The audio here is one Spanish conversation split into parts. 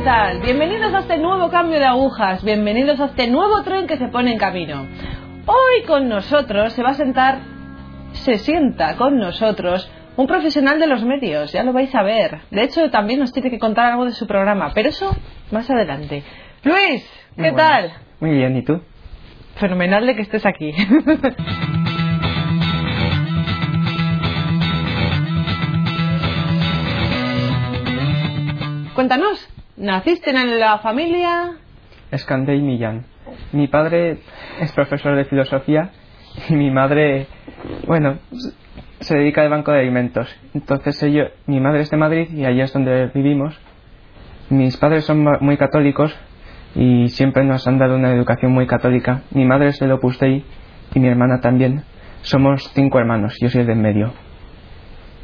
¿qué tal? Bienvenidos a este nuevo cambio de agujas, bienvenidos a este nuevo tren que se pone en camino. Hoy con nosotros se va a sentar, se sienta con nosotros un profesional de los medios, ya lo vais a ver. De hecho, también nos tiene que contar algo de su programa, pero eso más adelante. Luis, ¿qué Muy tal? Muy bien, ¿y tú? Fenomenal de que estés aquí. Cuéntanos, ¿naciste en la familia? Escandey Millán. Mi padre es profesor de filosofía y mi madre, bueno, se dedica al banco de alimentos. Entonces ello, mi madre es de Madrid y allí es donde vivimos. Mis padres son muy católicos y siempre nos han dado una educación muy católica. Mi madre es del Opus y mi hermana también. Somos cinco hermanos, yo soy el del medio.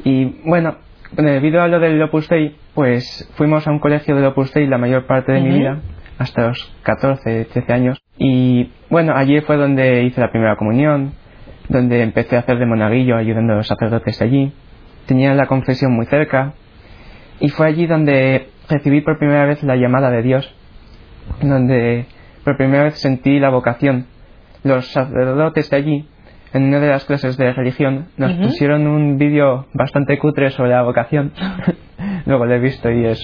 Y bueno, debido a lo del Opus Dei, pues fuimos a un colegio del Opus Dei la mayor parte de mi vida, hasta los 14, 13 años. Y bueno, allí fue donde hice la primera comunión, donde empecé a hacer de monaguillo ayudando a los sacerdotes allí. Tenía la confesión muy cerca. Y fue allí donde recibí por primera vez la llamada de Dios, donde por primera vez sentí la vocación. Los sacerdotes de allí, en una de las clases de religión, nos Ujú. pusieron un vídeo bastante cutre sobre la vocación. Luego lo he visto y es...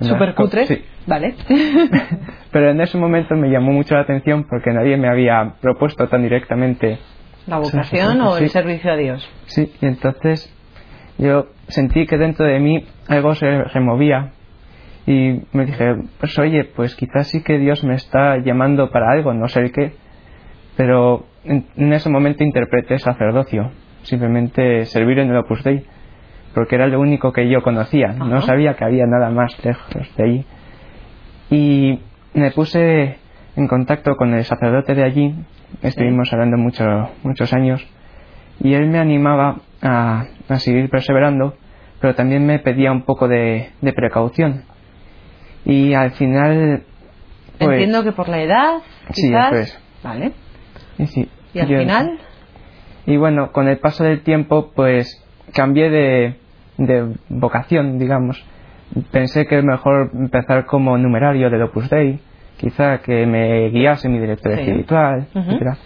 Super cutre. Sí. Vale. Pero en ese momento me llamó mucho la atención porque nadie me había propuesto tan directamente. ¿La vocación o el Sí. servicio a Dios? Sí, y entonces yo sentí que dentro de mí algo se removía y me dije, pues oye, pues quizás sí que Dios me está llamando para algo, no sé el qué, pero en, en ese momento interpreté sacerdocio, simplemente servir en el Opus Dei, porque era lo único que yo conocía, Ajá. no sabía que había nada más lejos de allí. Y me puse en contacto con el sacerdote de allí, estuvimos hablando mucho, muchos años, y él me animaba a, a seguir perseverando, pero también me pedía un poco de, de precaución. Y al final... pues, Entiendo que por la edad, Sí, quizás. eso es. Vale. Y sí, ¿Y al yo- final? Y bueno, con el paso del tiempo, pues cambié de, de vocación, digamos. Pensé que es mejor empezar como numerario del Opus Dei, quizá que me guiase mi director Sí. espiritual, etcétera.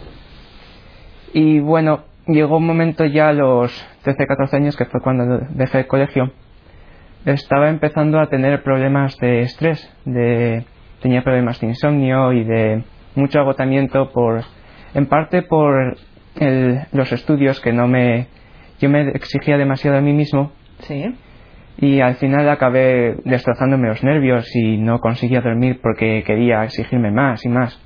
Y bueno, llegó un momento ya a los 13, 14 años, que fue cuando dejé el colegio, estaba empezando a tener problemas de estrés, de, tenía problemas de insomnio y de mucho agotamiento por, en parte por el- los estudios que no me, yo me exigía demasiado a mí mismo Sí. y al final acabé destrozándome los nervios y no conseguía dormir porque quería exigirme más y más.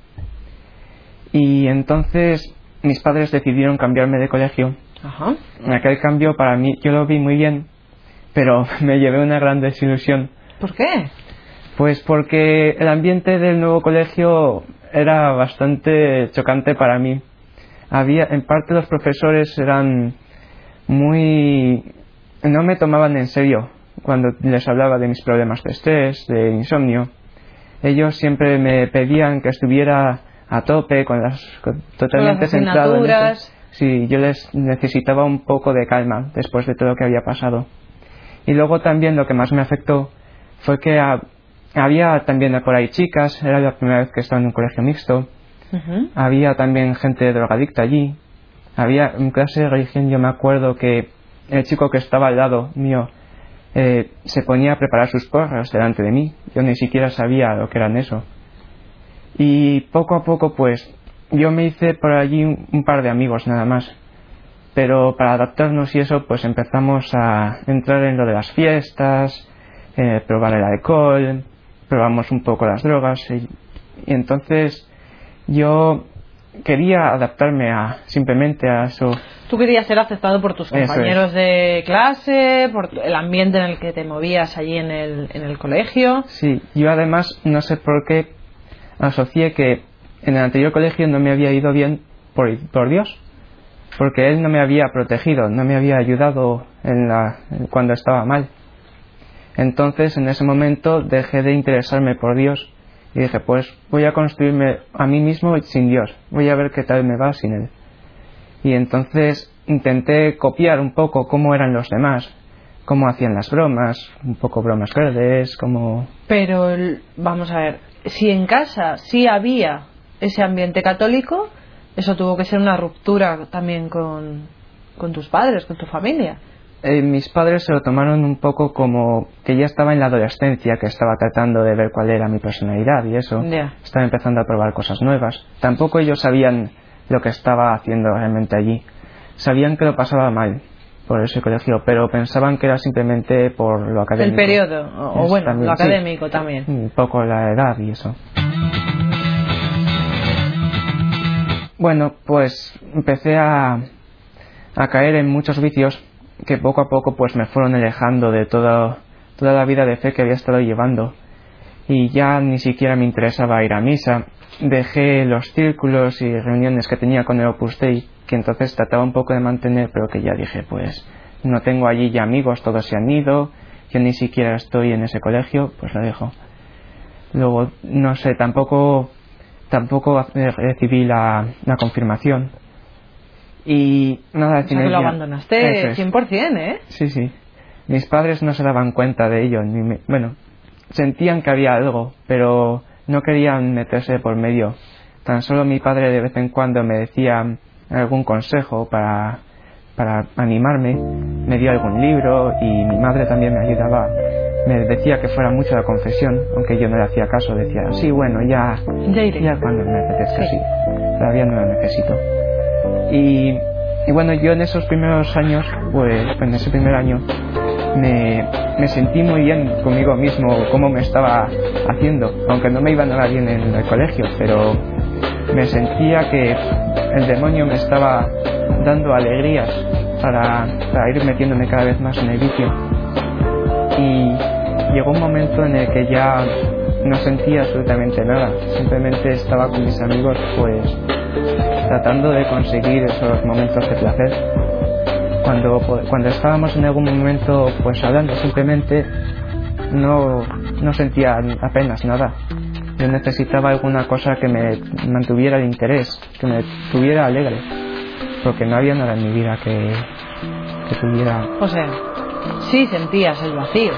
Y entonces mis padres decidieron cambiarme de colegio. Ajá. Aquel cambio para mí yo lo vi muy bien, pero me llevé una gran desilusión. ¿Por qué? Pues porque el ambiente del nuevo colegio era bastante chocante para mí. Había, en parte los profesores eran muy, no me tomaban en serio cuando les hablaba de mis problemas de estrés, de insomnio. Ellos siempre me pedían que estuviera a tope con las, con- totalmente centrado en eso. asignaturas. Sí, yo les necesitaba un poco de calma después de todo lo que había pasado. Y luego también lo que más me afectó fue que ha- había también por ahí chicas, era la primera vez que estaba en un colegio mixto, había también gente drogadicta allí, había en clase de religión yo me acuerdo que el chico que estaba al lado mío eh, se ponía a preparar sus porras delante de mí, yo ni siquiera sabía lo que eran eso. Y poco a poco pues yo me hice por allí un, un par de amigos nada más. Pero para adaptarnos y eso pues empezamos a entrar en lo de las fiestas, eh, probar el alcohol, probamos un poco las drogas y, y entonces yo quería adaptarme a simplemente a eso. Tú querías ser aceptado por tus compañeros de clase, por el ambiente en el que te movías allí en el, en el colegio. Sí, yo además no sé por qué asocié que en el anterior colegio no me había ido bien por, por Dios, porque Él no me había protegido, no me había ayudado en la, cuando estaba mal. Entonces en ese momento dejé de interesarme por Dios y dije, pues voy a construirme a mí mismo sin Dios, voy a ver qué tal me va sin Él. Y entonces intenté copiar un poco cómo eran los demás, cómo hacían las bromas, un poco bromas verdes, como... Pero, vamos a ver, si en casa sí había ese ambiente católico, eso tuvo que ser una ruptura también con, con tus padres, con tu familia. Eh, mis padres se lo tomaron un poco como que ya estaba en la adolescencia, que estaba tratando de ver cuál era mi personalidad y eso. Estaba empezando a probar cosas nuevas. Tampoco ellos sabían lo que estaba haciendo realmente allí. Sabían que lo pasaba mal por ese colegio, pero pensaban que era simplemente por lo académico. El periodo, o, bueno, también, lo sí. académico también. Un poco la edad y eso. Bueno, pues empecé a, a caer en muchos vicios que poco a poco pues me fueron alejando de toda, toda la vida de fe que había estado llevando. Y ya ni siquiera me interesaba ir a misa. Dejé los círculos y reuniones que tenía con el Opus Dei, que entonces trataba un poco de mantener, pero que ya dije, pues no tengo allí ya amigos, todos se han ido, yo ni siquiera estoy en ese colegio, pues lo dejo. Luego, no sé, tampoco, tampoco eh, recibí la, la confirmación. Y nada, O sea que lo abandonaste Eso es. 100%, ¿eh? Sí, sí. Mis padres no se daban cuenta de ello. Ni me- bueno, sentían que había algo, pero no querían meterse por medio. Tan solo mi padre de vez en cuando me decía algún consejo para, para animarme, me dio algún libro y mi madre también me ayudaba. Me decía que fuera mucho la confesión, aunque yo no le hacía caso. Decía, sí, bueno, ya, ya cuando me apetezca, Sí. sí. Todavía no lo necesito. Y, y bueno, yo en esos primeros años, pues en ese primer año, me, me sentí muy bien conmigo mismo, cómo me estaba haciendo, aunque no me iba nada bien en el colegio, pero me sentía que el demonio me estaba dando alegrías para, para ir metiéndome cada vez más en el vicio. Y llegó un momento en el que ya no sentía absolutamente nada, simplemente estaba con mis amigos pues tratando de conseguir esos momentos de placer. Cuando, cuando estábamos en algún momento pues hablando simplemente no, no sentía apenas nada. Yo necesitaba alguna cosa que me mantuviera el interés, que me tuviera alegre, porque no había nada en mi vida que, que tuviera... O sea, sí sentías el vacío.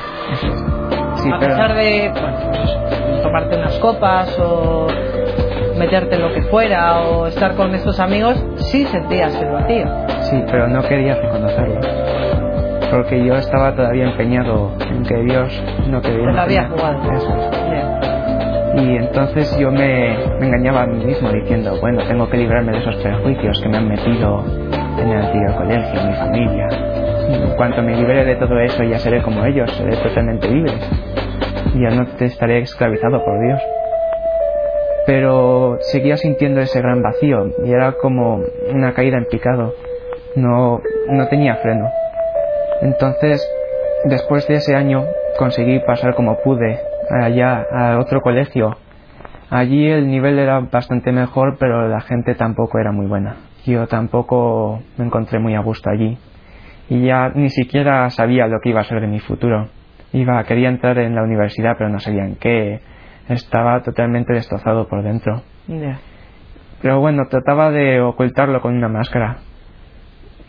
Sí, a pero- pesar de bueno, pues, tomarte unas copas o meterte lo que fuera o estar con estos amigos, sí sentías el vacío. Sí, pero no quería reconocerlo. Porque yo estaba todavía empeñado en que Dios no quería. Te lo había jugado. Eso es. Ya. Y entonces yo me, me engañaba a mí mismo diciendo, bueno, tengo que librarme de esos prejuicios que me han metido en el anterior colegio, en mi familia. En cuanto me libere de todo eso ya seré como ellos, seré totalmente libre. Ya no te estaré esclavizado por Dios. Pero seguía sintiendo ese gran vacío y era como una caída en picado. No, no tenía freno. Entonces, después de ese año, conseguí pasar como pude allá a otro colegio. Allí el nivel era bastante mejor, pero la gente tampoco era muy buena. Yo tampoco me encontré muy a gusto allí. Y ya ni siquiera sabía lo que iba a ser de mi futuro. Iba, quería entrar en la universidad, pero no sabía en qué. Estaba totalmente destrozado por dentro. Pero bueno, trataba de ocultarlo con una máscara.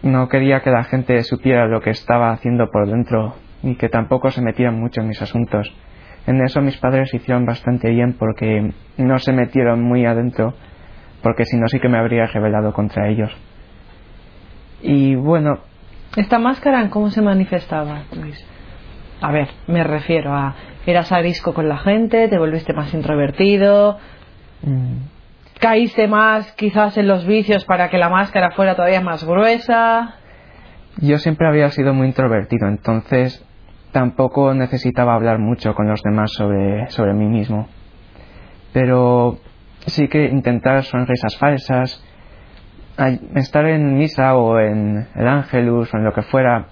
No quería que la gente supiera lo que estaba haciendo por dentro y que tampoco se metieran mucho en mis asuntos. En eso mis padres hicieron bastante bien porque no se metieron muy adentro, porque si no sí que me habría rebelado contra ellos. Y bueno, ¿Esta máscara en cómo se manifestaba, Luis? A ver, me refiero a... ¿Eras arisco con la gente? ¿Te volviste más introvertido? mm, ¿Caíste más quizás en los vicios para que la máscara fuera todavía más gruesa? yo siempre había sido muy introvertido, entonces tampoco necesitaba hablar mucho con los demás sobre, sobre mí mismo. Pero sí que intentar sonrisas falsas, estar en misa o en el ángelus o en lo que fuera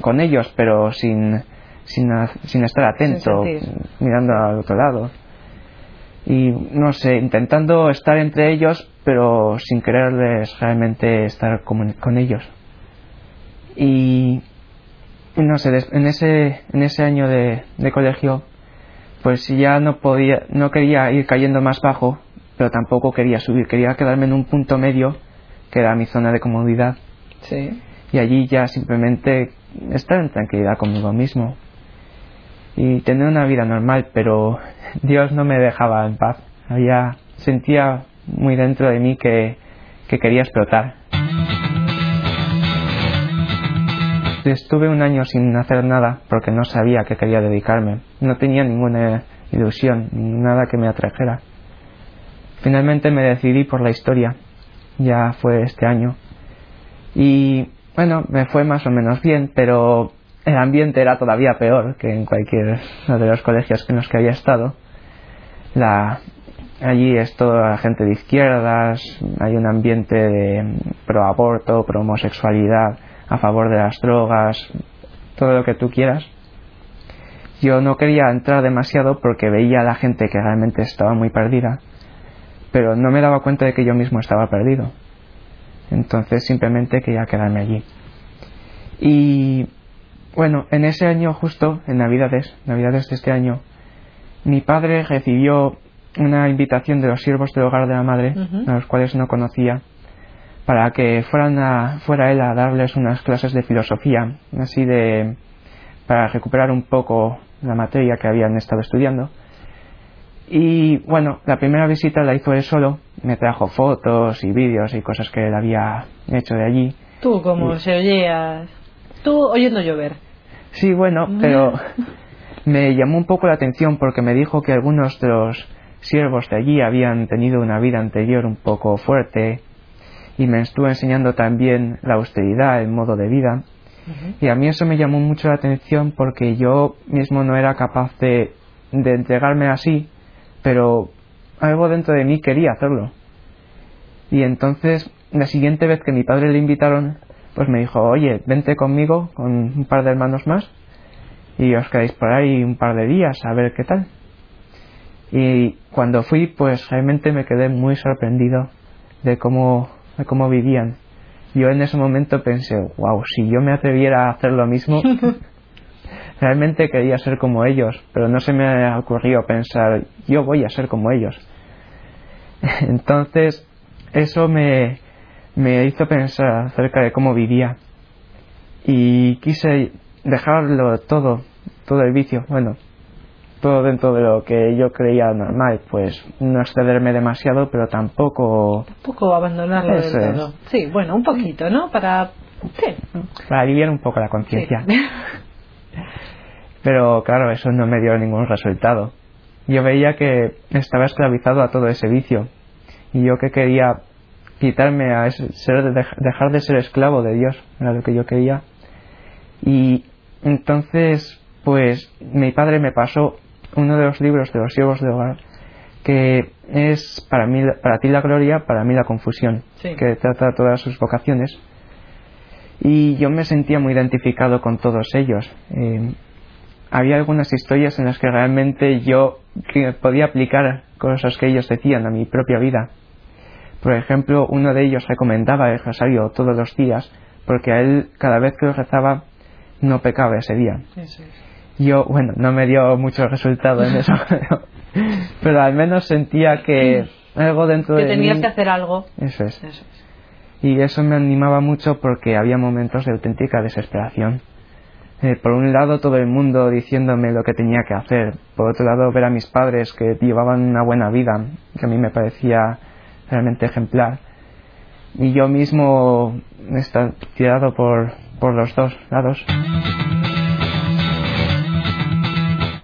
con ellos, pero sin, sin, estar atento, Sin mirando al otro lado. Y no sé, intentando estar entre ellos, pero sin quererles realmente estar comun- con ellos. Y no sé, en ese, en ese año de, de colegio, pues ya no podía, no quería ir cayendo más bajo, pero tampoco quería subir, quería quedarme en un punto medio, que era mi zona de comodidad, Sí. y allí ya simplemente estar en tranquilidad conmigo mismo y tener una vida normal, pero Dios no me dejaba en paz. Había, sentía muy dentro de mí que, que quería explotar. Estuve un año sin hacer nada porque no sabía a qué quería dedicarme. No tenía ninguna ilusión, nada que me atrajera. Finalmente me decidí por la historia. Ya fue este año. Y bueno, me fue más o menos bien, pero el ambiente era todavía peor que en cualquier de los colegios en los que había estado. La, allí es toda la gente de izquierdas, hay un ambiente de pro aborto, pro homosexualidad, a favor de las drogas, todo lo que tú quieras. Yo no quería entrar demasiado porque veía a la gente que realmente estaba muy perdida, pero no me daba cuenta de que yo mismo estaba perdido. Entonces simplemente quería quedarme allí. Y bueno, en ese año justo, en Navidades, Navidades de este año, mi padre recibió una invitación de los siervos del hogar de la madre, a los cuales no conocía, para que fueran a, fuera él a darles unas clases de filosofía, así de para recuperar un poco la materia que habían estado estudiando. Y bueno, la primera visita la hizo él solo, me trajo fotos y vídeos y cosas que él había hecho de allí. Tú, como se oías, tú oyendo llover. Sí, bueno, pero me llamó un poco la atención porque me dijo que algunos de los siervos de allí habían tenido una vida anterior un poco fuerte y me estuvo enseñando también la austeridad, el modo de vida. Y a mí eso me llamó mucho la atención porque yo mismo no era capaz de, de entregarme así, pero algo dentro de mí quería hacerlo. Y entonces, la siguiente vez que mi padre le invitaron, pues me dijo, oye, vente conmigo con un par de hermanos más y os quedáis por ahí un par de días a ver qué tal. Y cuando fui, pues realmente me quedé muy sorprendido de cómo, de cómo vivían yo en ese momento pensé, wow, si yo me atreviera a hacer lo mismo, realmente quería ser como ellos, pero no se me ha ocurrido pensar, yo voy a ser como ellos. Entonces, eso me, me hizo pensar acerca de cómo vivía y quise dejarlo todo, todo el vicio, bueno, todo dentro de lo que yo creía normal, pues no excederme demasiado, pero tampoco... Tampoco abandonarlo del todo. Sí, bueno, un poquito, ¿no? Para... Sí. Para aliviar un poco la conciencia. pero claro, eso no me dio ningún resultado. Yo veía que estaba esclavizado a todo ese vicio y yo que quería quitarme a ser, dejar de ser esclavo de Dios, era lo que yo quería. Y entonces, pues mi padre me pasó uno de los libros de los siervos de hogar que es para mí para ti la gloria para mí la confusión que trata todas sus vocaciones. Y yo me sentía muy identificado con todos ellos. Eh, había algunas historias en las que realmente yo podía aplicar cosas que ellos decían a mi propia vida por ejemplo uno de ellos recomendaba el rosario todos los días porque a él cada vez que lo rezaba no pecaba ese día yo, bueno, no me dio mucho resultado en eso, pero, al menos sentía que algo dentro de mí... Que tenías que hacer algo. Eso es. Y eso me animaba mucho porque había momentos de auténtica desesperación. Eh, por un lado todo el mundo diciéndome lo que tenía que hacer, por otro lado ver a mis padres que llevaban una buena vida, que a mí me parecía realmente ejemplar, y yo mismo estaba tirado por, por los dos lados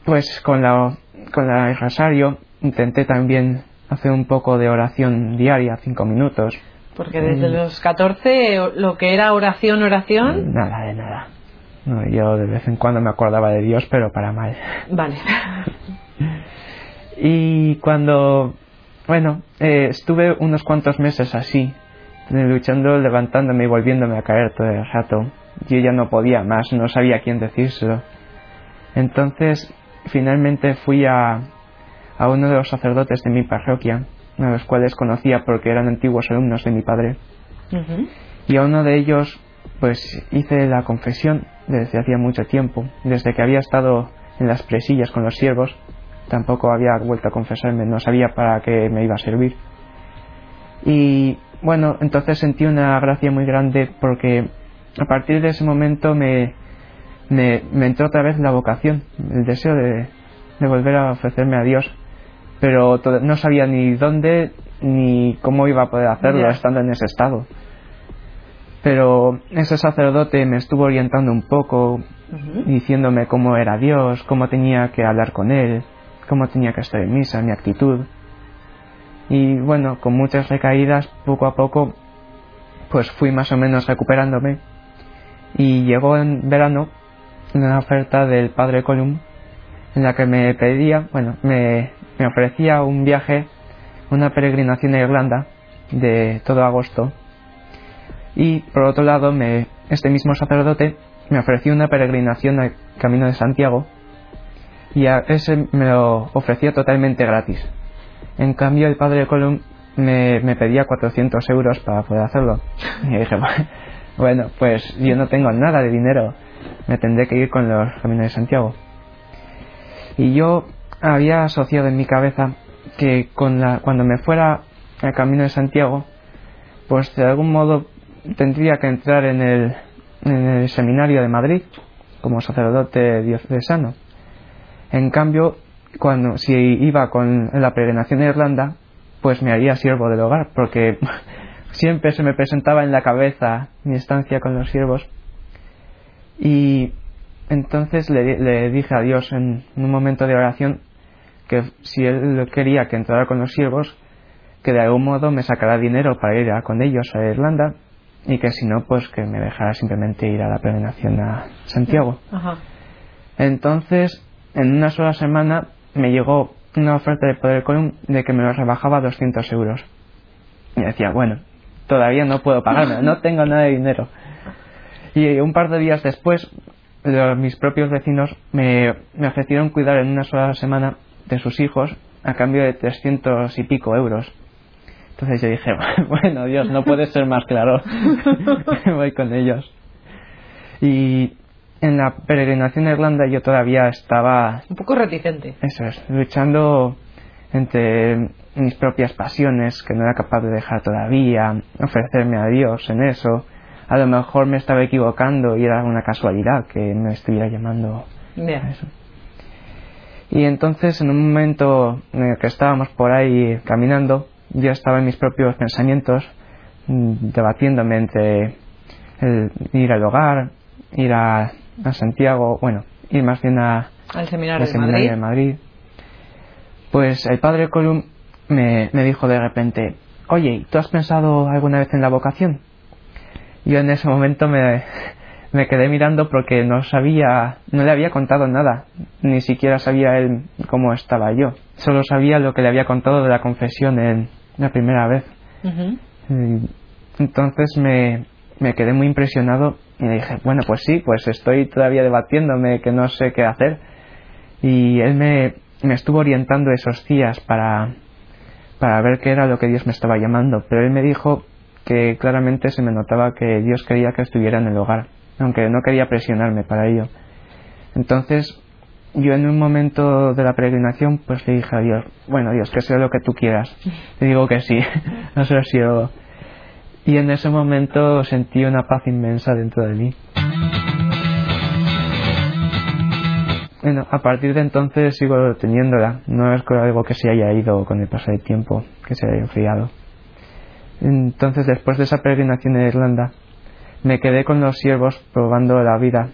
pues con la con la el rosario intenté también hacer un poco de oración diaria, cinco minutos. Porque desde mm. los 14 lo que era oración, oración. Nada de nada. No, yo de vez en cuando me acordaba de Dios, pero para mal. Vale. y cuando, bueno, eh, estuve unos cuantos meses así, luchando, levantándome y volviéndome a caer todo el rato. Yo ya no podía más, no sabía a quién decírselo. Entonces finalmente fui a, a uno de los sacerdotes de mi parroquia, a los cuales conocía porque eran antiguos alumnos de mi padre. Y a uno de ellos, pues hice la confesión desde hacía mucho tiempo, desde que había estado en las presillas con los siervos, tampoco había vuelto a confesarme, no sabía para qué me iba a servir. Y bueno, entonces sentí una gracia muy grande porque a partir de ese momento me, me, me entró otra vez la vocación, el deseo de, de volver a ofrecerme a Dios. Pero no sabía ni dónde ni cómo iba a poder hacerlo estando en ese estado. Pero ese sacerdote me estuvo orientando un poco, diciéndome cómo era Dios, cómo tenía que hablar con Él, cómo tenía que estar en misa, mi actitud. Y bueno, con muchas recaídas, poco a poco, pues fui más o menos recuperándome. Y llegó en verano una oferta del padre Colum en la que me pedía, bueno, me, me ofrecía un viaje, una peregrinación a Irlanda de todo agosto. Y por otro lado, me, este mismo sacerdote me ofreció una peregrinación al Camino de Santiago y a ese me lo ofrecía totalmente gratis. En cambio, el padre me, me pedía 400 euros para poder hacerlo. Y dije, bueno, pues yo no tengo nada de dinero, me tendré que ir con los Caminos de Santiago. Y yo había asociado en mi cabeza que con la, cuando me fuera al Camino de Santiago, pues de algún modo tendría que entrar en el, en el seminario de Madrid como sacerdote diocesano. En cambio, cuando si iba con la peregrinación a Irlanda, pues me haría siervo del hogar, porque siempre se me presentaba en la cabeza mi estancia con los siervos. Y entonces le, le dije a Dios en un momento de oración que si él quería que entrara con los siervos, que de algún modo me sacara dinero para ir a con ellos a Irlanda y que si no, pues que me dejara simplemente ir a la peregrinación a Santiago. Ajá. Entonces, en una sola semana me llegó una oferta de Poder Column de que me lo rebajaba a 200 euros. Y decía, bueno, todavía no puedo pagarme, no tengo nada de dinero. Y un par de días después, los- mis propios vecinos me, me ofrecieron cuidar en una sola semana de sus hijos a cambio de 300 y pico euros. Entonces yo dije, bueno, Dios, no puede ser más claro. Voy con ellos. Y en la peregrinación a Irlanda yo todavía estaba Un poco reticente. eso es, luchando entre mis propias pasiones que no era capaz de dejar todavía, ofrecerme a Dios en eso. A lo mejor me estaba equivocando y era una casualidad que me estuviera llamando a eso. Y entonces en un momento en el que estábamos por ahí caminando, yo estaba en mis propios pensamientos, mm, debatiéndome entre el ir al hogar, ir a, a Santiago, bueno, ir más bien a, Al seminario de seminario Madrid. de Madrid. Pues el padre Colum me, me dijo de repente, oye, ¿tú has pensado alguna vez en la vocación? Yo en ese momento me, me quedé mirando porque no sabía, no le había contado nada, ni siquiera sabía él cómo estaba yo. Solo sabía lo que le había contado de la confesión en la primera vez. Entonces me, me quedé muy impresionado y le dije, bueno, pues sí, pues estoy todavía debatiéndome que no sé qué hacer. Y él me, me estuvo orientando esos días para, para ver qué era lo que Dios me estaba llamando. Pero él me dijo que claramente se me notaba que Dios quería que estuviera en el hogar, aunque no quería presionarme para ello. Entonces yo en un momento de la peregrinación pues le dije a Dios, bueno Dios, que sea lo que tú quieras. Le digo que sí, no sé si yo... Y en ese momento sentí una paz inmensa dentro de mí. Bueno, a partir de entonces sigo teniéndola. No es algo que se haya ido con el paso del tiempo, que se haya enfriado. Entonces, después de esa peregrinación en Irlanda, me quedé con los siervos probando la vida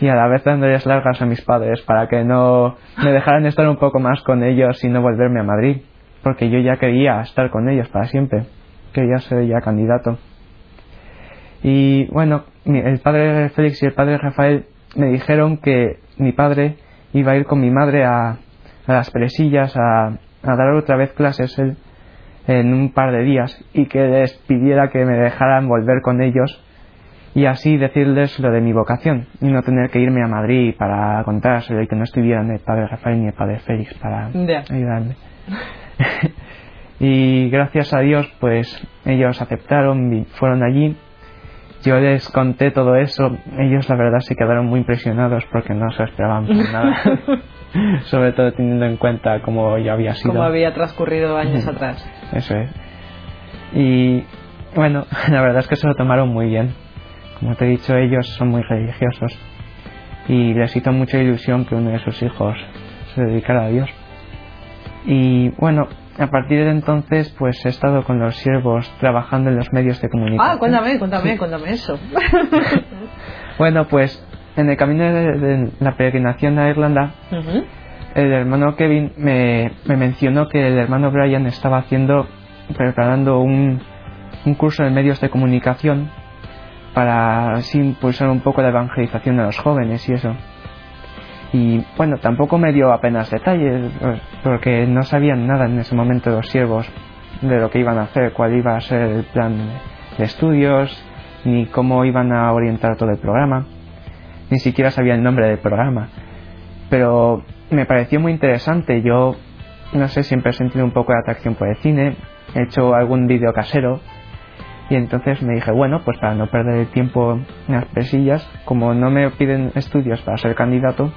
y a la vez dándoles largas a mis padres para que no me dejaran estar un poco más con ellos y no volverme a Madrid, porque yo ya quería estar con ellos para siempre, ser ya candidato. Y bueno, el padre Félix y el padre Rafael me dijeron que mi padre iba a ir con mi madre a, a las presillas a, a dar otra vez clases él en un par de días y que les pidiera que me dejaran volver con ellos y así decirles lo de mi vocación y no tener que irme a Madrid para contárselo y que no estuvieran el padre Rafael ni el padre Félix para ayudarme. y gracias a Dios pues ellos aceptaron y fueron allí. Yo les conté todo eso, ellos la verdad se quedaron muy impresionados porque no se esperaban para nada. Sobre todo teniendo en cuenta cómo yo había sido. Como había transcurrido años atrás. Eso es. Y bueno, la verdad es que se lo tomaron muy bien. Como te he dicho, ellos son muy religiosos. y les hizo mucha ilusión que uno de sus hijos se dedicara a Dios. Y bueno, a partir de entonces pues he estado con los siervos trabajando en los medios de comunicación. Ah, cuéntame, cuéntame, cuéntame eso. bueno, pues en el camino de, la peregrinación a Irlanda, el hermano Kevin me, me, mencionó que el hermano Brian estaba haciendo, preparando un, un curso de medios de comunicación para así impulsar un poco la evangelización de los jóvenes y eso. Y bueno, tampoco me dio apenas detalles, porque no sabían nada en ese momento los siervos de lo que iban a hacer, cuál iba a ser el plan de estudios, ni cómo iban a orientar todo el programa. Ni siquiera sabía el nombre del programa. Pero me pareció muy interesante. Yo, no sé, siempre he sentido un poco de atracción por el cine. He hecho algún vídeo casero y entonces me dije, bueno, pues para no perder el tiempo en las presillas, como no me piden estudios para ser candidato,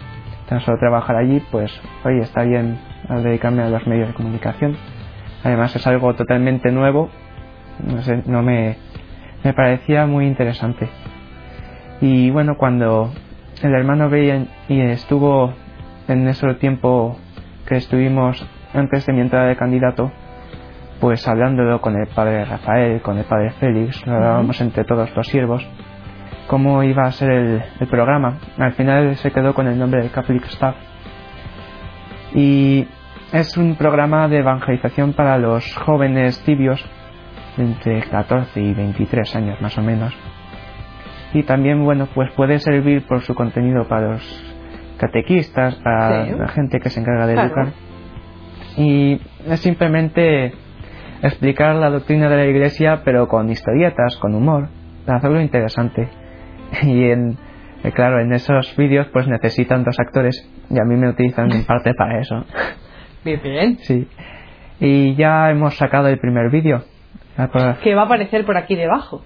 tan solo trabajar allí, pues oye, está bien dedicarme a los medios de comunicación. Además es algo totalmente nuevo, no sé, no me, me parecía muy interesante. Y bueno, cuando el hermano veía y estuvo en ese tiempo que estuvimos antes de mi entrada de candidato, pues hablándolo con el padre Rafael, con el padre Félix, lo hablábamos entre todos los siervos, cómo iba a ser el, programa. Al final se quedó con el nombre de Catholic Staff. Y es un programa de evangelización para los jóvenes tibios entre 14 y 23 años más o menos. Y también, bueno, pues puede servir por su contenido para los catequistas, para la gente que se encarga de educar. Y es simplemente explicar la doctrina de la iglesia pero con historietas, con humor, para hacerlo interesante. Y en, eh, claro, en esos vídeos pues necesitan dos actores y a mí me utilizan en parte para eso. Bien, bien. Sí. Y ya hemos sacado el primer vídeo. Que va a aparecer por aquí debajo.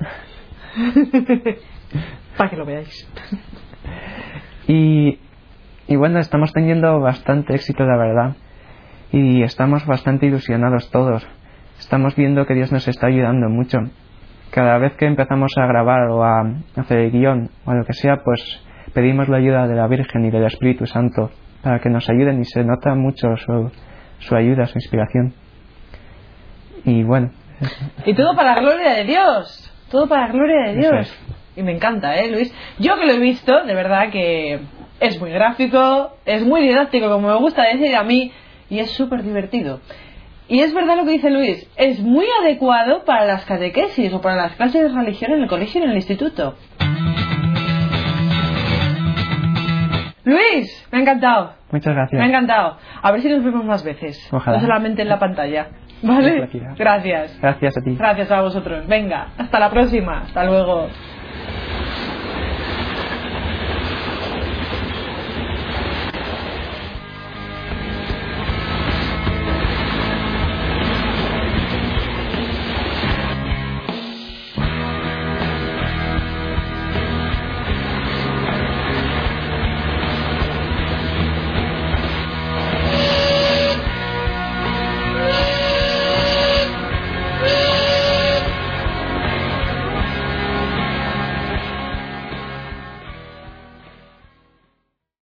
para que lo veáis. Y, y bueno, estamos teniendo bastante éxito, la verdad. Y estamos bastante ilusionados todos estamos viendo que Dios nos está ayudando mucho. Cada vez que empezamos a grabar o a hacer el guion o lo que sea, pues pedimos la ayuda de la Virgen y del Espíritu Santo para que nos ayuden y se nota mucho su, su ayuda, su inspiración. Y bueno. Y todo para la gloria de Dios. Todo para la gloria de Dios. Y me encanta, ¿eh, Luis? Yo que lo he visto, de verdad que es muy gráfico, es muy didáctico, como me gusta decir a mí, y es súper divertido. Y es verdad lo que dice Luis, es muy adecuado para las catequesis o para las clases de religión en el colegio y en el instituto. Luis, me ha encantado. Muchas gracias. Me ha encantado. A ver si nos vemos más veces. Ojalá. No solamente en la pantalla. ¿Vale? Gracias. Gracias a ti. Gracias a vosotros. Venga, hasta la próxima. Hasta luego.